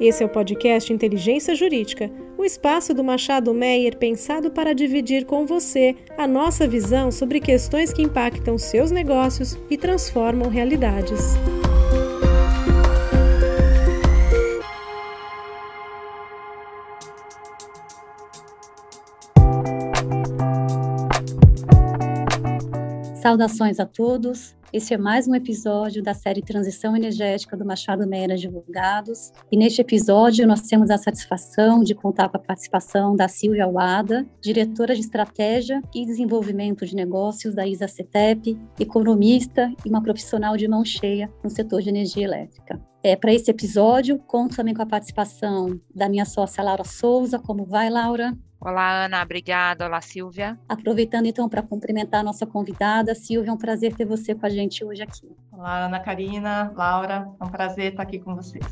Esse é o podcast Inteligência Jurídica, o espaço do Machado Meyer pensado para dividir com você a nossa visão sobre questões que impactam seus negócios e transformam realidades. Saudações a todos. Esse é mais um episódio da série Transição Energética do Machado Meira Advogados. E neste episódio nós temos a satisfação de contar com a participação da Silvia Wada, diretora de Estratégia e Desenvolvimento de Negócios da ISA CETEP, economista e uma profissional de mão cheia no setor de energia elétrica. É, Para esse episódio, conto também com a participação da minha sócia Laura Souza. Como vai, Laura? Olá, Ana, obrigada. Olá, Silvia. Aproveitando então para cumprimentar a nossa convidada, Silvia, é um prazer ter você com a gente hoje aqui. Olá, Ana Karina, Laura, é um prazer estar aqui com vocês.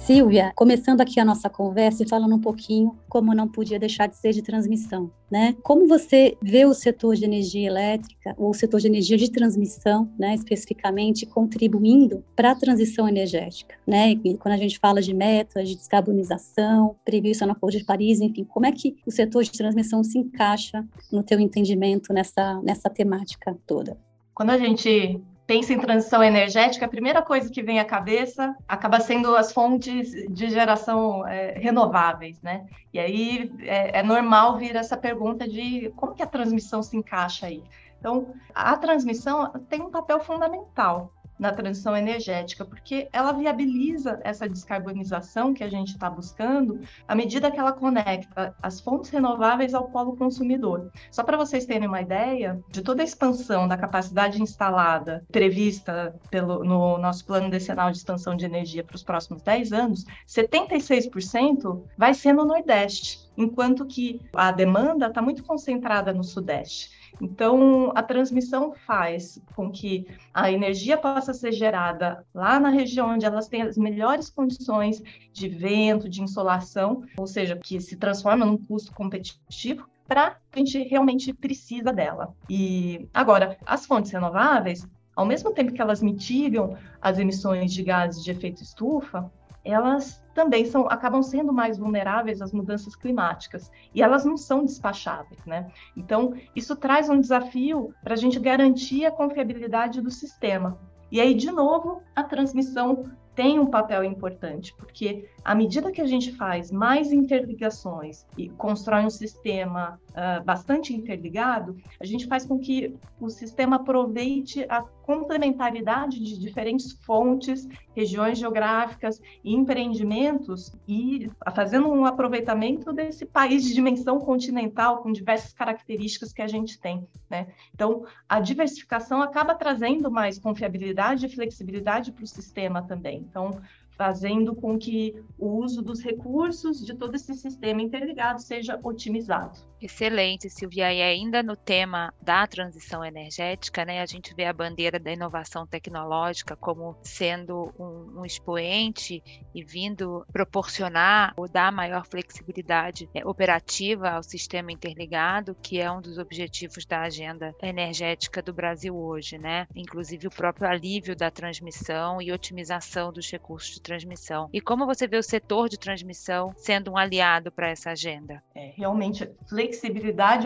Silvia, começando aqui a nossa conversa e falando um pouquinho como não podia deixar de ser de transmissão, né? Como você vê o setor de energia elétrica ou o setor de energia de transmissão, né, especificamente contribuindo para a transição energética, né? E quando a gente fala de metas de descarbonização prevista no Acordo de Paris, enfim, como é que o setor de transmissão se encaixa no teu entendimento nessa nessa temática toda? Quando a gente pensa em transição energética, a primeira coisa que vem à cabeça acaba sendo as fontes de geração é, renováveis, né? E aí é, é, normal vir essa pergunta de como que a transmissão se encaixa aí. Então, a transmissão tem um papel fundamental na transição energética, porque ela viabiliza essa descarbonização que a gente está buscando à medida que ela conecta as fontes renováveis ao polo consumidor. Só para vocês terem uma ideia de toda a expansão da capacidade instalada prevista pelo, no nosso plano decenal de expansão de energia para os próximos 10 anos, 76% vai ser no Nordeste, enquanto que a demanda está muito concentrada no Sudeste. Então, a transmissão faz com que a energia possa ser gerada lá na região onde elas têm as melhores condições de vento, de insolação, ou seja, que se transforma num custo competitivo para a gente realmente precisa dela. E agora, as fontes renováveis, ao mesmo tempo que elas mitigam as emissões de gases de efeito estufa, elas também são, acabam sendo mais vulneráveis às mudanças climáticas e elas não são despacháveis, né? Então, isso traz um desafio para a gente garantir a confiabilidade do sistema. E aí, de novo, a transmissão tem um papel importante, porque à medida que a gente faz mais interligações e constrói um sistema uh, bastante interligado, a gente faz com que o sistema aproveite a complementaridade de diferentes fontes, regiões geográficas e empreendimentos e fazendo um aproveitamento desse país de dimensão continental com diversas características que a gente tem, né? Então, a diversificação acaba trazendo mais confiabilidade e flexibilidade para o sistema também. Então, fazendo com que o uso dos recursos de todo esse sistema interligado seja otimizado. Excelente, Silvia. E ainda no tema da transição energética, né, a gente vê a bandeira da inovação tecnológica como sendo um, um expoente e vindo proporcionar ou dar maior flexibilidade é, operativa ao sistema interligado, que é um dos objetivos da agenda energética do Brasil hoje, né? Inclusive o próprio alívio da transmissão e otimização dos recursos de transmissão. E como você vê o setor de transmissão sendo um aliado para essa agenda? É, realmente, flexibilidade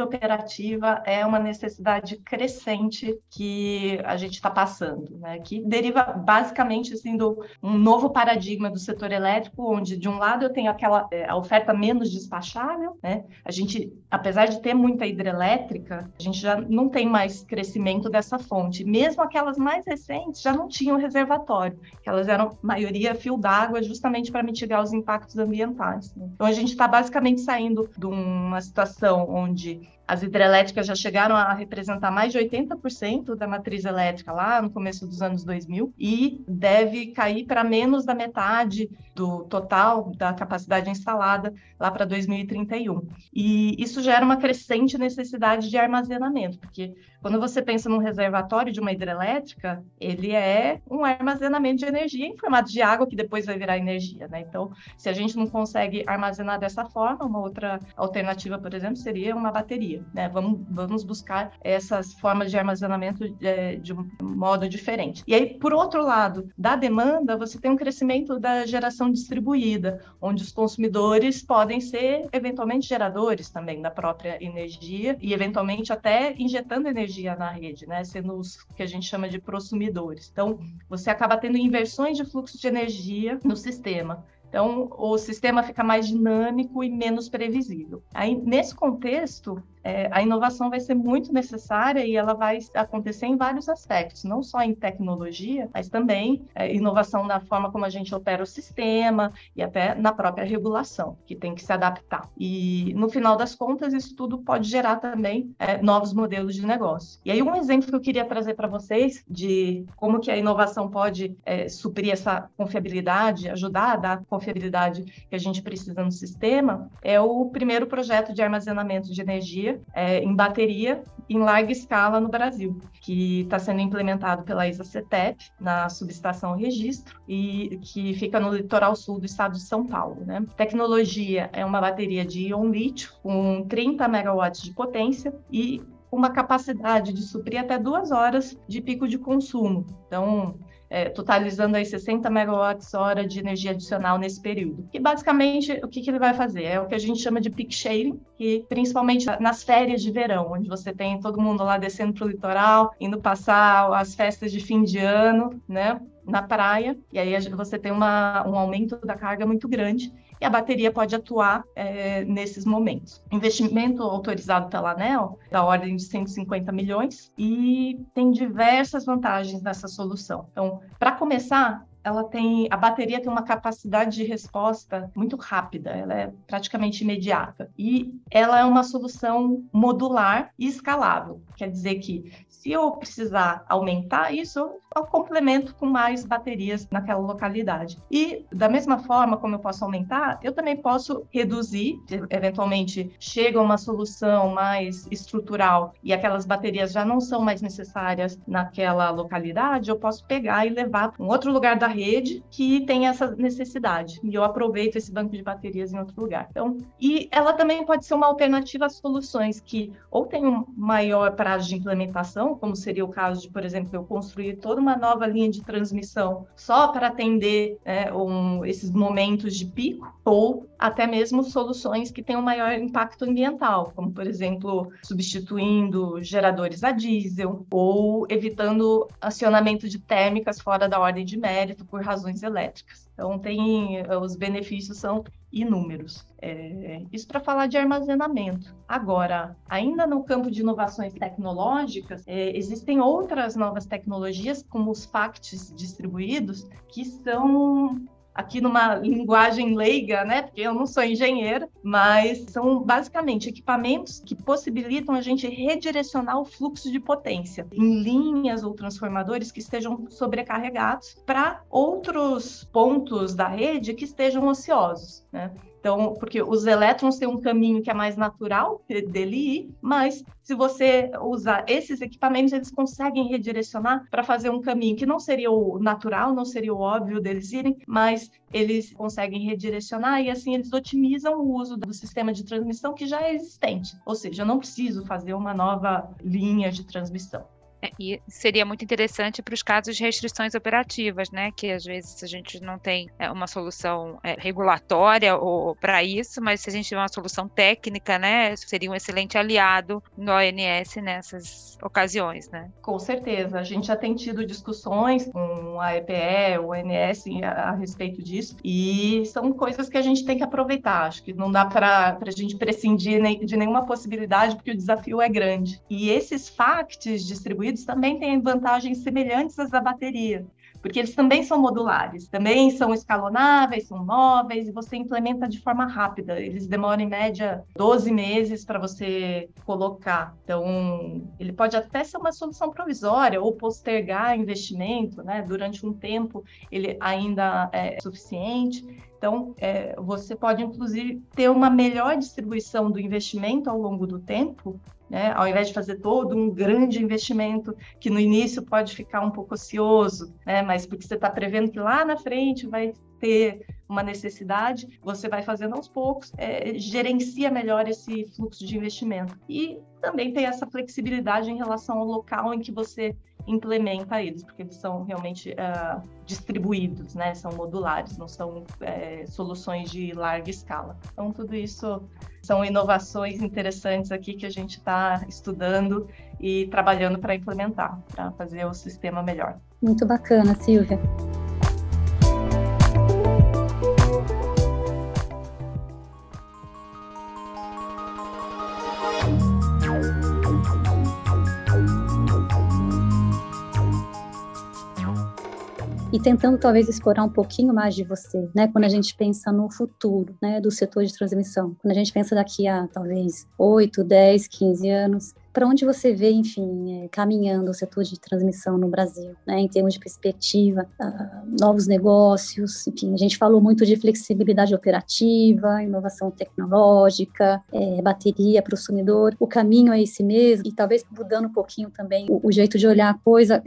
operativa é uma necessidade crescente que a gente está passando, né? que deriva basicamente assim, do um novo paradigma do setor elétrico, onde de um lado eu tenho aquela é, a oferta menos despachável, né? a gente, apesar de ter muita hidrelétrica, a gente já não tem mais crescimento dessa fonte. Mesmo aquelas mais recentes já não tinham reservatório, elas eram maioria fio d'água justamente para mitigar os impactos ambientais. Né? Então a gente está basicamente saindo de uma situação onde as hidrelétricas já chegaram a representar mais de 80% da matriz elétrica lá no começo dos anos 2000 e deve cair para menos da metade do total da capacidade instalada lá para 2031. E isso gera uma crescente necessidade de armazenamento, porque quando você pensa num reservatório de uma hidrelétrica, ele é um armazenamento de energia em formato de água que depois vai virar energia, né? Então, se a gente não consegue armazenar dessa forma, uma outra alternativa, por exemplo, seria uma bateria né? Vamos, vamos buscar essas formas de armazenamento é, de um modo diferente. E aí, por outro lado, da demanda, você tem um crescimento da geração distribuída, onde os consumidores podem ser eventualmente geradores também da própria energia e eventualmente até injetando energia na rede, né? Sendo os que a gente chama de prosumidores. Então, você acaba tendo inversões de fluxo de energia no sistema. Então, o sistema fica mais dinâmico e menos previsível. Aí, nesse contexto, é, a inovação vai ser muito necessária e ela vai acontecer em vários aspectos, não só em tecnologia, mas também é, inovação na forma como a gente opera o sistema e até na própria regulação, que tem que se adaptar. E no final das contas, isso tudo pode gerar também é, novos modelos de negócio. E aí um exemplo que eu queria trazer para vocês de como que a inovação pode é, suprir essa confiabilidade, ajudar a dar confiabilidade que a gente precisa no sistema, é o primeiro projeto de armazenamento de energia é, em bateria em larga escala no Brasil, que está sendo implementado pela ISA-CETEP na subestação Registro e que fica no litoral sul do estado de São Paulo. Né? Tecnologia é uma bateria de íon lítio com 30 megawatts de potência e uma capacidade de suprir até duas horas de pico de consumo. Então, é, totalizando aí 60 megawatts-hora de energia adicional nesse período. E basicamente, o que, que ele vai fazer? É o que a gente chama de peak shaving, que principalmente nas férias de verão, onde você tem todo mundo lá descendo para o litoral, indo passar as festas de fim de ano, né? na praia, e aí você tem uma, um aumento da carga muito grande, a bateria pode atuar é, nesses momentos. Investimento autorizado pela ANEL, da ordem de 150 milhões, e tem diversas vantagens nessa solução. Então, para começar, ela tem a bateria tem uma capacidade de resposta muito rápida, ela é praticamente imediata e ela é uma solução modular e escalável. Quer dizer que se eu precisar aumentar isso, eu complemento com mais baterias naquela localidade. E da mesma forma como eu posso aumentar, eu também posso reduzir, eventualmente chega uma solução mais estrutural e aquelas baterias já não são mais necessárias naquela localidade, eu posso pegar e levar para um outro lugar da rede que tem essa necessidade. E eu aproveito esse banco de baterias em outro lugar. Então, e ela também pode ser uma alternativa a soluções que ou tem um maior prazo de implementação, como seria o caso de, por exemplo, eu construir toda uma nova linha de transmissão só para atender é, um, esses momentos de pico, ou até mesmo soluções que um maior impacto ambiental, como, por exemplo, substituindo geradores a diesel ou evitando acionamento de térmicas fora da ordem de mérito por razões elétricas. Então, tem os benefícios são inúmeros. É, isso para falar de armazenamento. Agora, ainda no campo de inovações tecnológicas, é, existem outras novas tecnologias, como os FACTs distribuídos, que são aqui numa linguagem leiga, né? Porque eu não sou engenheira, mas são basicamente equipamentos que possibilitam a gente redirecionar o fluxo de potência em linhas ou transformadores que estejam sobrecarregados para outros pontos da rede que estejam ociosos, né? Então, porque os elétrons têm um caminho que é mais natural dele ir, mas se você usar esses equipamentos, eles conseguem redirecionar para fazer um caminho que não seria o natural, não seria o óbvio deles irem, mas eles conseguem redirecionar e assim eles otimizam o uso do sistema de transmissão que já é existente. Ou seja, eu não preciso fazer uma nova linha de transmissão. É, e seria muito interessante para os casos de restrições operativas, né? Que às vezes a gente não tem é, uma solução é, regulatória ou para isso, mas se a gente tiver uma solução técnica, né, seria um excelente aliado no ONS nessas ocasiões, né? Com certeza, a gente já tem tido discussões com a EPE, o ONS a, a respeito disso, e são coisas que a gente tem que aproveitar. Acho que não dá para a gente prescindir de nenhuma possibilidade, porque o desafio é grande. E esses facts distribuídos também têm vantagens semelhantes às da bateria, porque eles também são modulares, também são escalonáveis, são móveis e você implementa de forma rápida. Eles demoram em média 12 meses para você colocar. Então, ele pode até ser uma solução provisória ou postergar investimento, né? Durante um tempo ele ainda é suficiente. Então, é, você pode, inclusive, ter uma melhor distribuição do investimento ao longo do tempo né? Ao invés de fazer todo um grande investimento que no início pode ficar um pouco ocioso, né? Mas porque você está prevendo que lá na frente vai ter uma necessidade, você vai fazendo aos poucos, é, gerencia melhor esse fluxo de investimento. E também tem essa flexibilidade em relação ao local em que você implementa eles, porque eles são realmente uh, distribuídos, né? São modulares, não são é, soluções de larga escala. Então, tudo isso são inovações interessantes aqui que a gente está estudando e trabalhando para implementar, para fazer o sistema melhor. Muito bacana, Silvia. E tentando talvez explorar um pouquinho mais de você, né? Quando a gente pensa no futuro, né, do setor de transmissão, quando a gente pensa daqui a talvez 8, 10, 15 anos, para onde você vê, enfim, é, caminhando o setor de transmissão no Brasil, né, em termos de perspectiva, uh, novos negócios, enfim, a gente falou muito de flexibilidade operativa, inovação tecnológica, é, bateria para o consumidor, o caminho é esse mesmo, e talvez mudando um pouquinho também o, o jeito de olhar a coisa,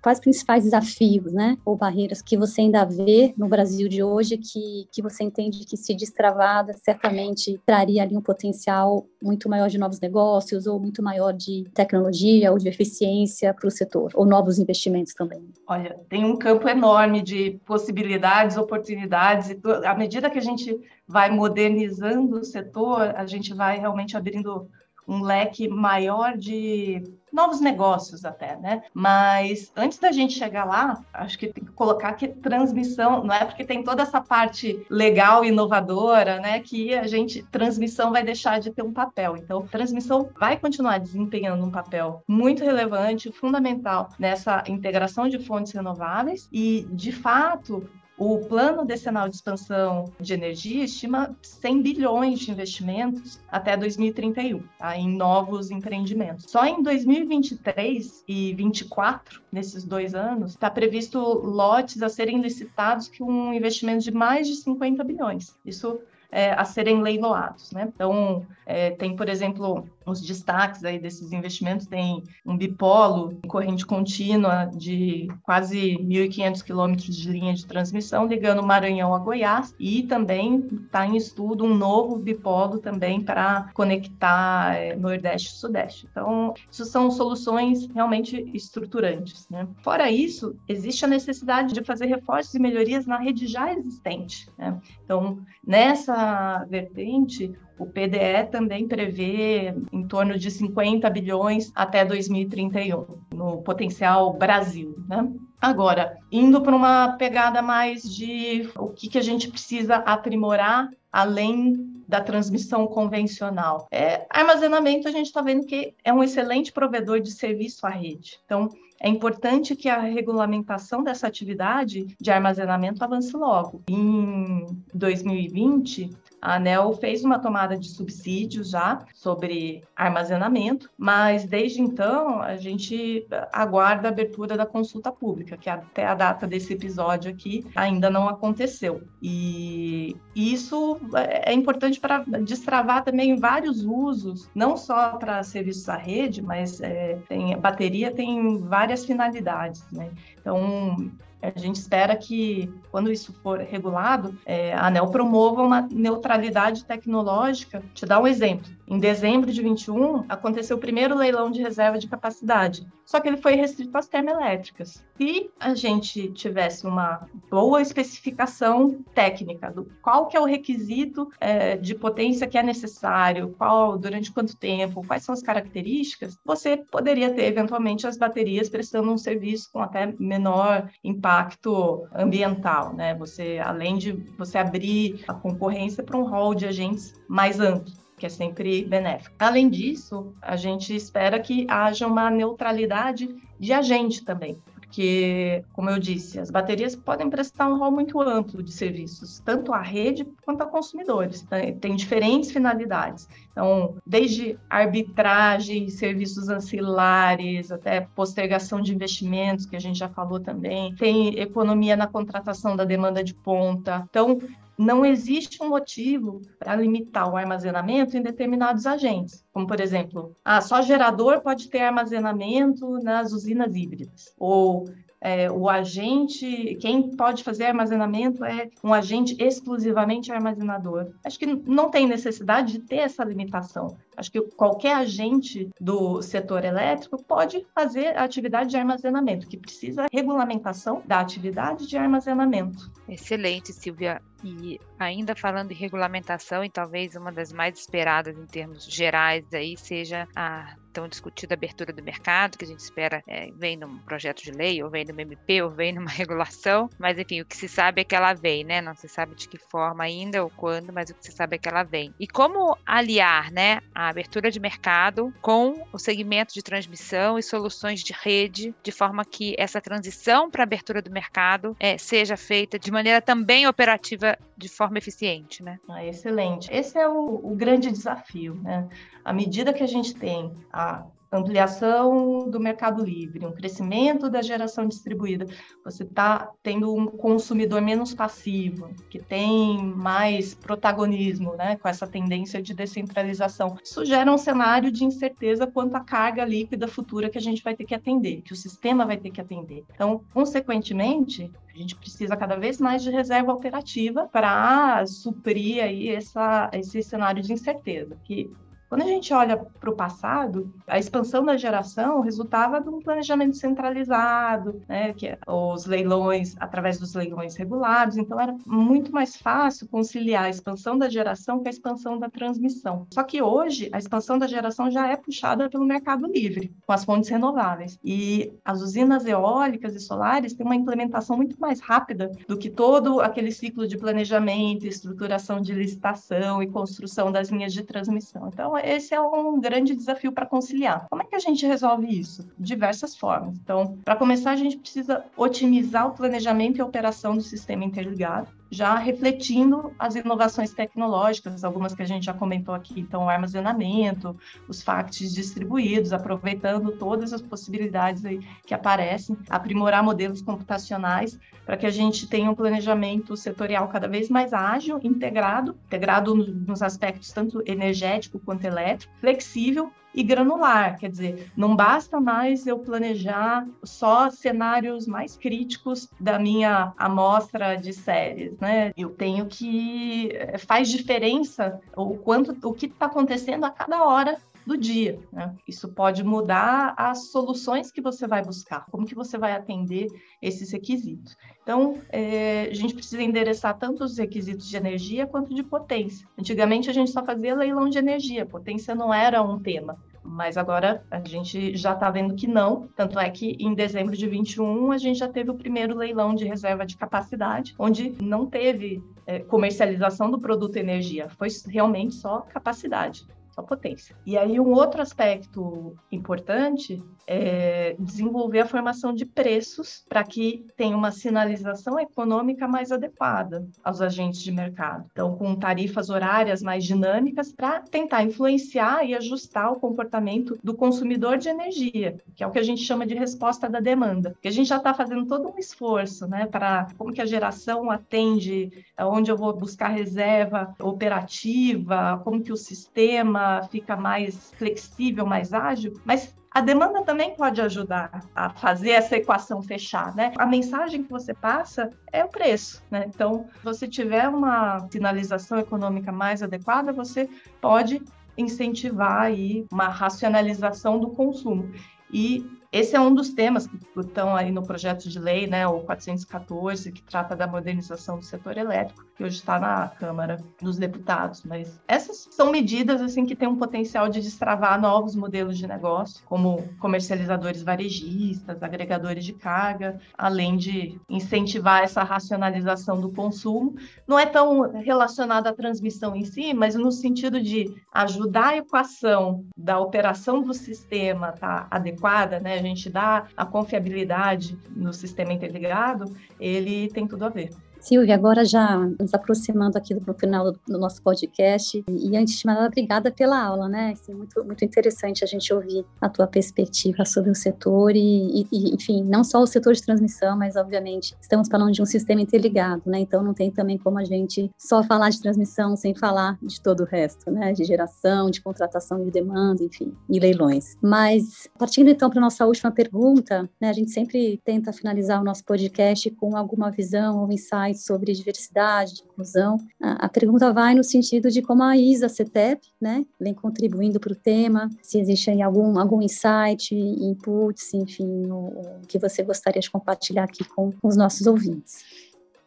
quais os principais desafios, né, ou barreiras que você ainda vê no Brasil de hoje que, que você entende que se destravada certamente traria ali um potencial muito maior de novos negócios ou muito maior de tecnologia ou de eficiência para o setor, ou novos investimentos também? Olha, tem um campo enorme de possibilidades, oportunidades, e à medida que a gente vai modernizando o setor, a gente vai realmente abrindo um leque maior de novos negócios até, né? Mas antes da gente chegar lá, acho que tem que colocar que transmissão, não é porque tem toda essa parte legal, inovadora, né? Que a gente, transmissão vai deixar de ter um papel. Então, transmissão vai continuar desempenhando um papel muito relevante, fundamental nessa integração de fontes renováveis e, de fato, o plano decenal de expansão de energia estima 100 bilhões de investimentos até 2031 tá? em novos empreendimentos. Só em 2023 e 2024, nesses dois anos, está previsto lotes a serem licitados com um investimento de mais de 50 bilhões. Isso é, a serem leiloados. Né? Então, é, tem, por exemplo, os destaques aí desses investimentos tem um bipolo em corrente contínua de quase 1.500 quilômetros de linha de transmissão ligando Maranhão a Goiás e também está em estudo um novo bipolo também para conectar é, Nordeste e Sudeste. Então, isso são soluções realmente estruturantes. Né? Fora isso, existe a necessidade de fazer reforços e melhorias na rede já existente. Né? Então, nessa vertente, o PDE também prevê em torno de 50 bilhões até 2031, no potencial Brasil. Né? Agora, indo para uma pegada mais de o que, que a gente precisa aprimorar além da transmissão convencional. É, armazenamento, a gente está vendo que é um excelente provedor de serviço à rede. Então, é importante que a regulamentação dessa atividade de armazenamento avance logo. Em 2020, a ANEL fez uma tomada de subsídios já sobre armazenamento, mas desde então a gente aguarda a abertura da consulta pública, que até a data desse episódio aqui ainda não aconteceu. E isso é importante para destravar também vários usos, não só para serviços à rede, mas é, tem, bateria tem várias finalidades. Né? Então, a gente espera que, quando isso for regulado, é, a ANEL promova uma neutralidade tecnológica. Te dar um exemplo. Em dezembro de 21, aconteceu o primeiro leilão de reserva de capacidade, só que ele foi restrito às termoelétricas. Se a gente tivesse uma boa especificação técnica do qual que é o requisito é, de potência que é necessário, qual, durante quanto tempo, quais são as características, você poderia ter, eventualmente, as baterias prestando um serviço com até menor impacto ambiental, né? Você, além de você abrir a concorrência para um rol de agentes mais amplo que é sempre benéfico. Além disso, a gente espera que haja uma neutralidade de agente também porque, como eu disse, as baterias podem prestar um rol muito amplo de serviços, tanto à rede quanto a consumidores. Né? Tem diferentes finalidades. Então, desde arbitragem, serviços ancilares, até postergação de investimentos, que a gente já falou também, tem economia na contratação da demanda de ponta. Então, não existe um motivo para limitar o armazenamento em determinados agentes, como por exemplo, ah, só gerador pode ter armazenamento nas usinas híbridas, ou é, o agente, quem pode fazer armazenamento é um agente exclusivamente armazenador. Acho que não tem necessidade de ter essa limitação. Acho que qualquer agente do setor elétrico pode fazer a atividade de armazenamento, que precisa regulamentação da atividade de armazenamento. Excelente, Silvia. E ainda falando em regulamentação, e talvez uma das mais esperadas em termos gerais aí seja a tão discutida abertura do mercado, que a gente espera é, vem num projeto de lei, ou vem numa MP, ou vem numa regulação, mas enfim, o que se sabe é que ela vem, né? Não se sabe de que forma ainda ou quando, mas o que se sabe é que ela vem. E como aliar, né, a abertura de mercado com o segmento de transmissão e soluções de rede, de forma que essa transição para a abertura do mercado é, seja feita de maneira também operativa de forma eficiente, né? Ah, excelente. Esse é o, o grande desafio, né? À medida que a gente tem a ampliação do mercado livre, um crescimento da geração distribuída, você está tendo um consumidor menos passivo, que tem mais protagonismo, né, com essa tendência de descentralização. Isso gera um cenário de incerteza quanto à carga líquida futura que a gente vai ter que atender, que o sistema vai ter que atender. Então, consequentemente, a gente precisa cada vez mais de reserva operativa para suprir aí essa, esse cenário de incerteza, que quando a gente olha para o passado, a expansão da geração resultava de um planejamento centralizado, né, que é os leilões, através dos leilões regulados, então era muito mais fácil conciliar a expansão da geração com a expansão da transmissão. Só que hoje, a expansão da geração já é puxada pelo mercado livre, com as fontes renováveis. E as usinas eólicas e solares têm uma implementação muito mais rápida do que todo aquele ciclo de planejamento, estruturação de licitação e construção das linhas de transmissão. Então, esse é um grande desafio para conciliar. Como é que a gente resolve isso? Diversas formas. Então, para começar, a gente precisa otimizar o planejamento e a operação do sistema interligado já refletindo as inovações tecnológicas, algumas que a gente já comentou aqui, então o armazenamento, os facts distribuídos, aproveitando todas as possibilidades que aparecem, aprimorar modelos computacionais para que a gente tenha um planejamento setorial cada vez mais ágil, integrado, integrado nos aspectos tanto energético quanto elétrico, flexível e granular, quer dizer, não basta mais eu planejar só cenários mais críticos da minha amostra de séries, né? Eu tenho que eh, faz diferença o quanto o que está acontecendo a cada hora do dia. Né? Isso pode mudar as soluções que você vai buscar, como que você vai atender esses requisitos. Então, é, a gente precisa endereçar tanto os requisitos de energia quanto de potência. Antigamente, a gente só fazia leilão de energia, potência não era um tema mas agora a gente já está vendo que não. Tanto é que em dezembro de 21 a gente já teve o primeiro leilão de reserva de capacidade, onde não teve é, comercialização do produto energia, foi realmente só capacidade só potência. E aí um outro aspecto importante é desenvolver a formação de preços para que tenha uma sinalização econômica mais adequada aos agentes de mercado. Então, com tarifas horárias mais dinâmicas para tentar influenciar e ajustar o comportamento do consumidor de energia, que é o que a gente chama de resposta da demanda. Porque a gente já está fazendo todo um esforço, né, para como que a geração atende, onde eu vou buscar reserva operativa, como que o sistema fica mais flexível, mais ágil, mas a demanda também pode ajudar a fazer essa equação fechar, né? A mensagem que você passa é o preço, né? Então, se você tiver uma sinalização econômica mais adequada, você pode incentivar aí uma racionalização do consumo. E esse é um dos temas que estão aí no projeto de lei, né, o 414, que trata da modernização do setor elétrico, que hoje está na Câmara dos Deputados. Mas essas são medidas assim que têm um potencial de destravar novos modelos de negócio, como comercializadores varejistas, agregadores de carga, além de incentivar essa racionalização do consumo. Não é tão relacionado à transmissão em si, mas no sentido de ajudar a equação da operação do sistema tá adequada, né? a gente dá a confiabilidade no sistema interligado, ele tem tudo a ver. Silvia, agora já nos aproximando aqui do final do, nosso podcast, e antes de nada, obrigada pela aula, né? Assim, muito, muito interessante a gente ouvir a tua perspectiva sobre o setor e, e, enfim, não só o setor de transmissão, mas obviamente estamos falando de um sistema interligado, né? Então não tem também como a gente só falar de transmissão sem falar de todo o resto, né? De geração, de contratação de demanda, enfim, e leilões. Mas partindo então para nossa última pergunta, né? A gente sempre tenta finalizar o nosso podcast com alguma visão ou insight sobre diversidade, inclusão. A, a pergunta vai no sentido de como a ISA CETEP, né, vem contribuindo para o tema, se existe aí algum, algum insight, inputs, enfim, o, o que você gostaria de compartilhar aqui com os nossos ouvintes.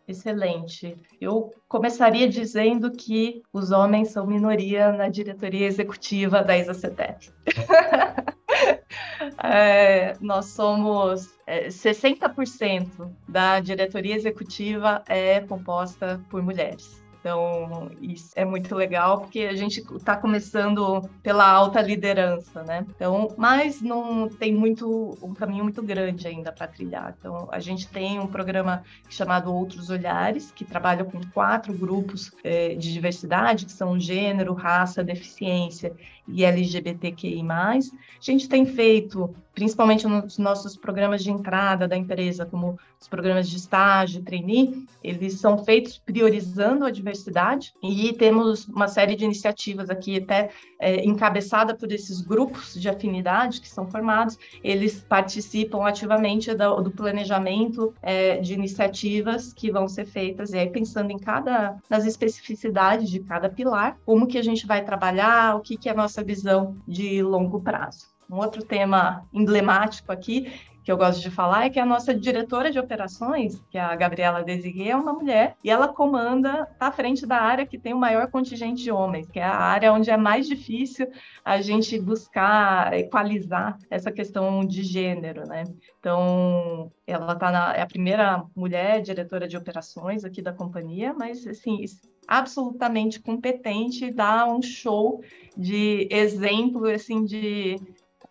Excelente. Eu começaria dizendo que os homens são minoria na diretoria executiva da ISACETEP. é, nós somos é, 60% da diretoria executiva é composta por mulheres. Então, isso é muito legal, porque a gente está começando pela alta liderança, né? Então, mas não tem muito um caminho muito grande ainda para trilhar. Então, a gente tem um programa chamado Outros Olhares, que trabalha com quatro grupos é, de diversidade, que são gênero, raça, deficiência e LGBTQI+. A gente tem feito, principalmente nos nossos programas de entrada da empresa, como os programas de estágio, trainee, eles são feitos priorizando a diversidade e temos uma série de iniciativas aqui, até é, encabeçada por esses grupos de afinidade que são formados, eles participam ativamente do, do planejamento é, de iniciativas que vão ser feitas, e aí pensando em cada, nas especificidades de cada pilar, como que a gente vai trabalhar, o que, que é a nossa visão de longo prazo. Um outro tema emblemático aqui que eu gosto de falar é que a nossa diretora de operações, que é a Gabriela Desiguet, é uma mulher e ela comanda, está à frente da área que tem o maior contingente de homens, que é a área onde é mais difícil a gente buscar equalizar essa questão de gênero, né? Então, ela tá na, é a primeira mulher diretora de operações aqui da companhia, mas assim, absolutamente competente, dá um show de exemplo assim de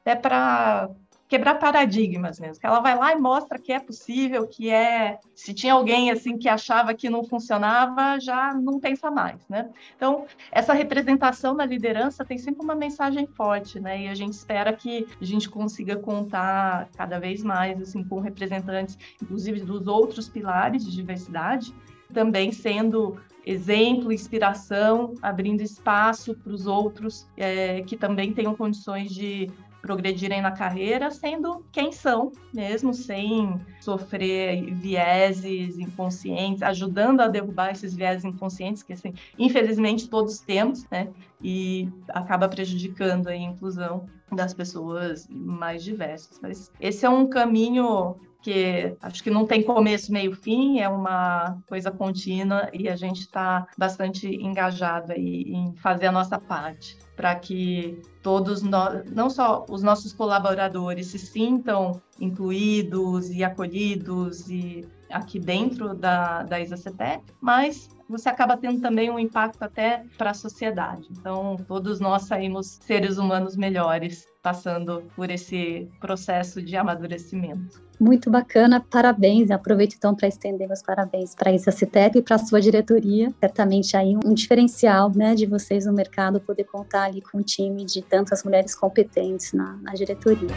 até para quebrar paradigmas mesmo, ela vai lá e mostra que é possível, que é, se tinha alguém assim que achava que não funcionava, já não pensa mais, né? Então, essa representação na liderança tem sempre uma mensagem forte, né? E a gente espera que a gente consiga contar cada vez mais assim com representantes, inclusive dos outros pilares de diversidade, também sendo exemplo, inspiração, abrindo espaço para os outros é, que também tenham condições de progredirem na carreira sendo quem são mesmo, sem sofrer vieses inconscientes, ajudando a derrubar esses vieses inconscientes que, assim, infelizmente todos temos, né? E acaba prejudicando a inclusão das pessoas mais diversas. Mas esse é um caminho que acho que não tem começo, meio, fim, é uma coisa contínua e a gente está bastante engajado aí em fazer a nossa parte para que todos nós, não só os nossos colaboradores se sintam incluídos e acolhidos e aqui dentro da, da ISACETEP, mas você acaba tendo também um impacto até para a sociedade. Então, todos nós saímos seres humanos melhores passando por esse processo de amadurecimento. Muito bacana, parabéns. Aproveito então para estender meus parabéns para a ISACITEP e para a sua diretoria. Certamente aí um diferencial né, de vocês no mercado poder contar ali com um time de tantas mulheres competentes na, na diretoria.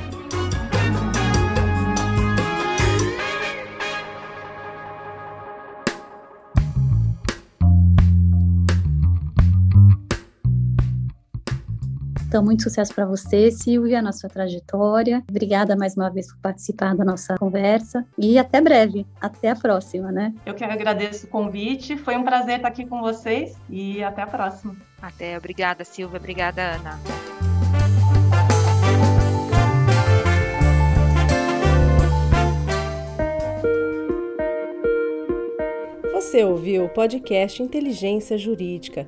Então, muito sucesso para você, Silvia, na sua trajetória. Obrigada mais uma vez por participar da nossa conversa e até breve. Até a próxima, né? Eu que agradeço o convite. Foi um prazer estar aqui com vocês e até a próxima. Até. Obrigada, Silvia. Obrigada, Ana. Você ouviu o podcast Inteligência Jurídica